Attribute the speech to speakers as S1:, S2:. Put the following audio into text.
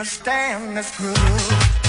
S1: understand this groove.